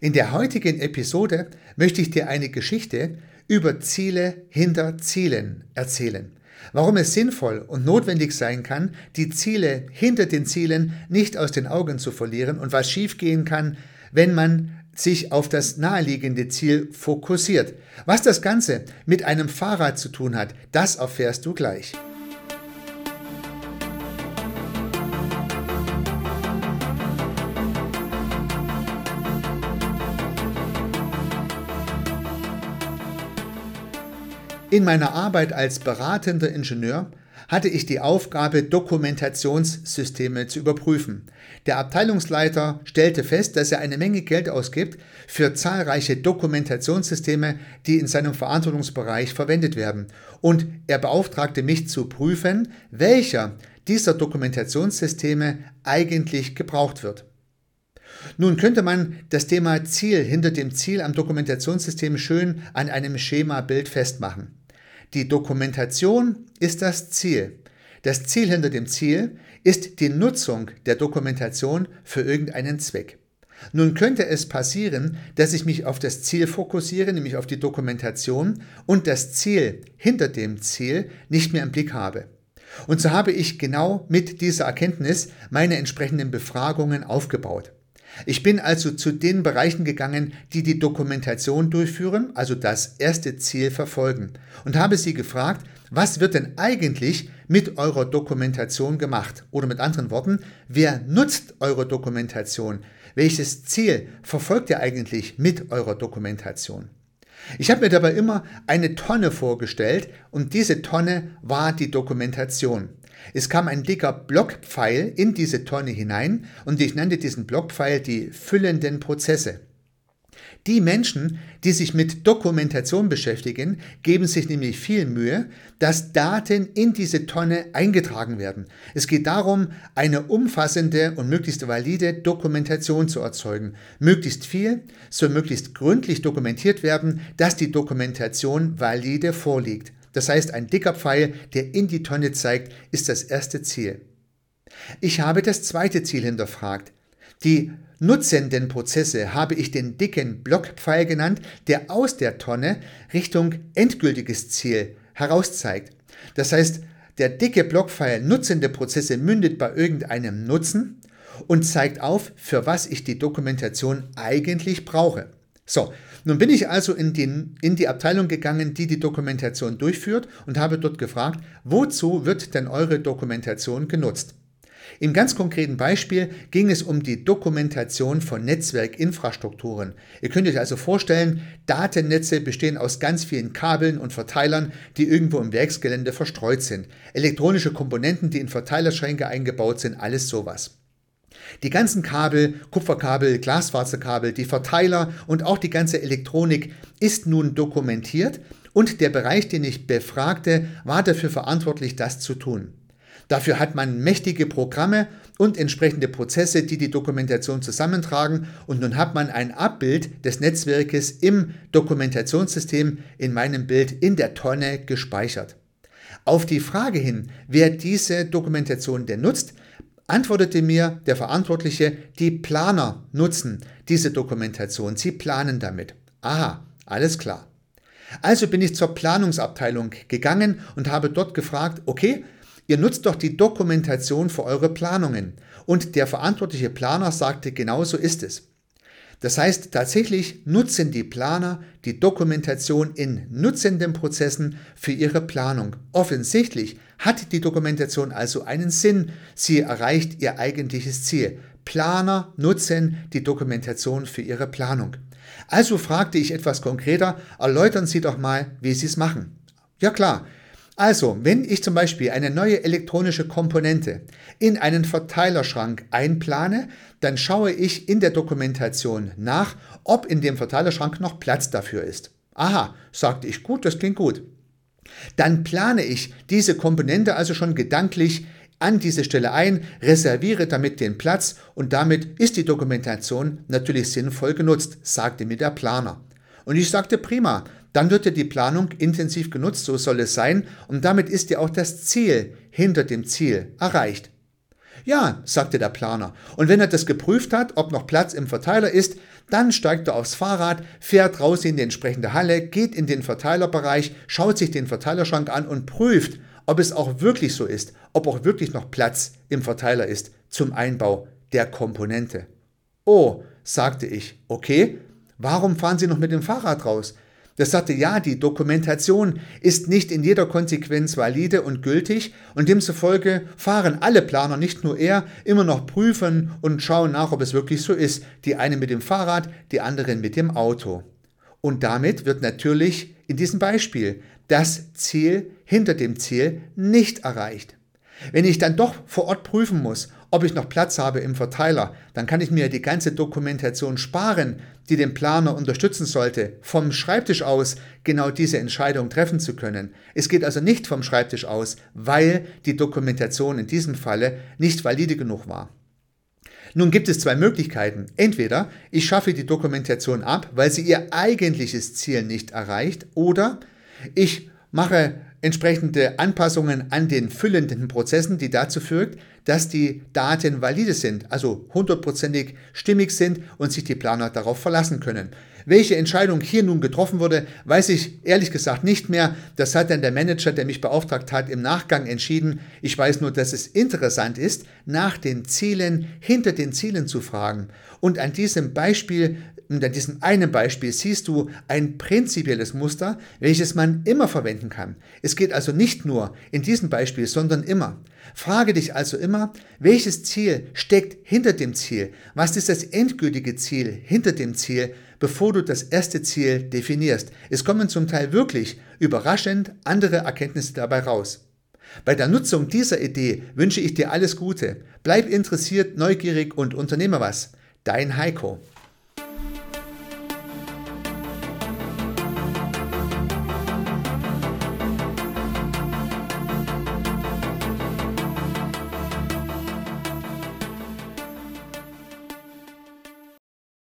In der heutigen Episode möchte ich dir eine Geschichte über Ziele hinter Zielen erzählen. Warum es sinnvoll und notwendig sein kann, die Ziele hinter den Zielen nicht aus den Augen zu verlieren und was schiefgehen kann, wenn man sich auf das naheliegende Ziel fokussiert. Was das Ganze mit einem Fahrrad zu tun hat, das erfährst du gleich. In meiner Arbeit als beratender Ingenieur hatte ich die Aufgabe, Dokumentationssysteme zu überprüfen. Der Abteilungsleiter stellte fest, dass er eine Menge Geld ausgibt für zahlreiche Dokumentationssysteme, die in seinem Verantwortungsbereich verwendet werden. Und er beauftragte mich zu prüfen, welcher dieser Dokumentationssysteme eigentlich gebraucht wird. Nun könnte man das Thema Ziel hinter dem Ziel am Dokumentationssystem schön an einem Schemabild festmachen. Die Dokumentation ist das Ziel. Das Ziel hinter dem Ziel ist die Nutzung der Dokumentation für irgendeinen Zweck. Nun könnte es passieren, dass ich mich auf das Ziel fokussiere, nämlich auf die Dokumentation, und das Ziel hinter dem Ziel nicht mehr im Blick habe. Und so habe ich genau mit dieser Erkenntnis meine entsprechenden Befragungen aufgebaut. Ich bin also zu den Bereichen gegangen, die die Dokumentation durchführen, also das erste Ziel verfolgen, und habe sie gefragt, was wird denn eigentlich mit eurer Dokumentation gemacht? Oder mit anderen Worten, wer nutzt eure Dokumentation? Welches Ziel verfolgt ihr eigentlich mit eurer Dokumentation? Ich habe mir dabei immer eine Tonne vorgestellt und diese Tonne war die Dokumentation. Es kam ein dicker Blockpfeil in diese Tonne hinein und ich nannte diesen Blockpfeil die füllenden Prozesse. Die Menschen, die sich mit Dokumentation beschäftigen, geben sich nämlich viel Mühe, dass Daten in diese Tonne eingetragen werden. Es geht darum, eine umfassende und möglichst valide Dokumentation zu erzeugen. Möglichst viel soll möglichst gründlich dokumentiert werden, dass die Dokumentation valide vorliegt. Das heißt, ein dicker Pfeil, der in die Tonne zeigt, ist das erste Ziel. Ich habe das zweite Ziel hinterfragt. Die nutzenden Prozesse habe ich den dicken Blockpfeil genannt, der aus der Tonne Richtung endgültiges Ziel herauszeigt. Das heißt, der dicke Blockpfeil nutzende Prozesse mündet bei irgendeinem Nutzen und zeigt auf, für was ich die Dokumentation eigentlich brauche. So, nun bin ich also in die, in die Abteilung gegangen, die die Dokumentation durchführt und habe dort gefragt, wozu wird denn eure Dokumentation genutzt? Im ganz konkreten Beispiel ging es um die Dokumentation von Netzwerkinfrastrukturen. Ihr könnt euch also vorstellen, Datennetze bestehen aus ganz vielen Kabeln und Verteilern, die irgendwo im Werksgelände verstreut sind. Elektronische Komponenten, die in Verteilerschränke eingebaut sind, alles sowas. Die ganzen Kabel, Kupferkabel, Glasfaserkabel, die Verteiler und auch die ganze Elektronik ist nun dokumentiert und der Bereich, den ich befragte, war dafür verantwortlich, das zu tun. Dafür hat man mächtige Programme und entsprechende Prozesse, die die Dokumentation zusammentragen und nun hat man ein Abbild des Netzwerkes im Dokumentationssystem in meinem Bild in der Tonne gespeichert. Auf die Frage hin, wer diese Dokumentation denn nutzt, antwortete mir der Verantwortliche, die Planer nutzen diese Dokumentation, sie planen damit. Aha, alles klar. Also bin ich zur Planungsabteilung gegangen und habe dort gefragt, okay, ihr nutzt doch die Dokumentation für eure Planungen. Und der verantwortliche Planer sagte, genau so ist es. Das heißt, tatsächlich nutzen die Planer die Dokumentation in nutzenden Prozessen für ihre Planung. Offensichtlich hat die Dokumentation also einen Sinn. Sie erreicht ihr eigentliches Ziel. Planer nutzen die Dokumentation für ihre Planung. Also fragte ich etwas konkreter, erläutern Sie doch mal, wie Sie es machen. Ja klar, also, wenn ich zum Beispiel eine neue elektronische Komponente in einen Verteilerschrank einplane, dann schaue ich in der Dokumentation nach, ob in dem Verteilerschrank noch Platz dafür ist. Aha, sagte ich, gut, das klingt gut. Dann plane ich diese Komponente also schon gedanklich an diese Stelle ein, reserviere damit den Platz und damit ist die Dokumentation natürlich sinnvoll genutzt, sagte mir der Planer. Und ich sagte prima, dann wird ja die Planung intensiv genutzt, so soll es sein, und damit ist ja auch das Ziel hinter dem Ziel erreicht. Ja, sagte der Planer, und wenn er das geprüft hat, ob noch Platz im Verteiler ist, Dann steigt er aufs Fahrrad, fährt raus in die entsprechende Halle, geht in den Verteilerbereich, schaut sich den Verteilerschrank an und prüft, ob es auch wirklich so ist, ob auch wirklich noch Platz im Verteiler ist zum Einbau der Komponente. Oh, sagte ich, okay, warum fahren Sie noch mit dem Fahrrad raus? Das sagte, ja, die Dokumentation ist nicht in jeder Konsequenz valide und gültig und demzufolge fahren alle Planer, nicht nur er, immer noch prüfen und schauen nach, ob es wirklich so ist. Die einen mit dem Fahrrad, die anderen mit dem Auto. Und damit wird natürlich in diesem Beispiel das Ziel hinter dem Ziel nicht erreicht. Wenn ich dann doch vor Ort prüfen muss, ob ich noch Platz habe im Verteiler, dann kann ich mir die ganze Dokumentation sparen, die den Planer unterstützen sollte, vom Schreibtisch aus genau diese Entscheidung treffen zu können. Es geht also nicht vom Schreibtisch aus, weil die Dokumentation in diesem Falle nicht valide genug war. Nun gibt es zwei Möglichkeiten. Entweder ich schaffe die Dokumentation ab, weil sie ihr eigentliches Ziel nicht erreicht, oder ich mache entsprechende Anpassungen an den füllenden Prozessen, die dazu führt, dass die Daten valide sind, also hundertprozentig stimmig sind und sich die Planer darauf verlassen können. Welche Entscheidung hier nun getroffen wurde, weiß ich ehrlich gesagt nicht mehr. Das hat dann der Manager, der mich beauftragt hat, im Nachgang entschieden. Ich weiß nur, dass es interessant ist, nach den Zielen, hinter den Zielen zu fragen. Und an diesem Beispiel an diesem einen Beispiel siehst du ein prinzipielles Muster, welches man immer verwenden kann. Es geht also nicht nur in diesem Beispiel, sondern immer. Frage dich also immer, welches Ziel steckt hinter dem Ziel? Was ist das endgültige Ziel hinter dem Ziel, bevor du das erste Ziel definierst? Es kommen zum Teil wirklich überraschend andere Erkenntnisse dabei raus. Bei der Nutzung dieser Idee wünsche ich dir alles Gute. Bleib interessiert, neugierig und unternehme was. Dein Heiko.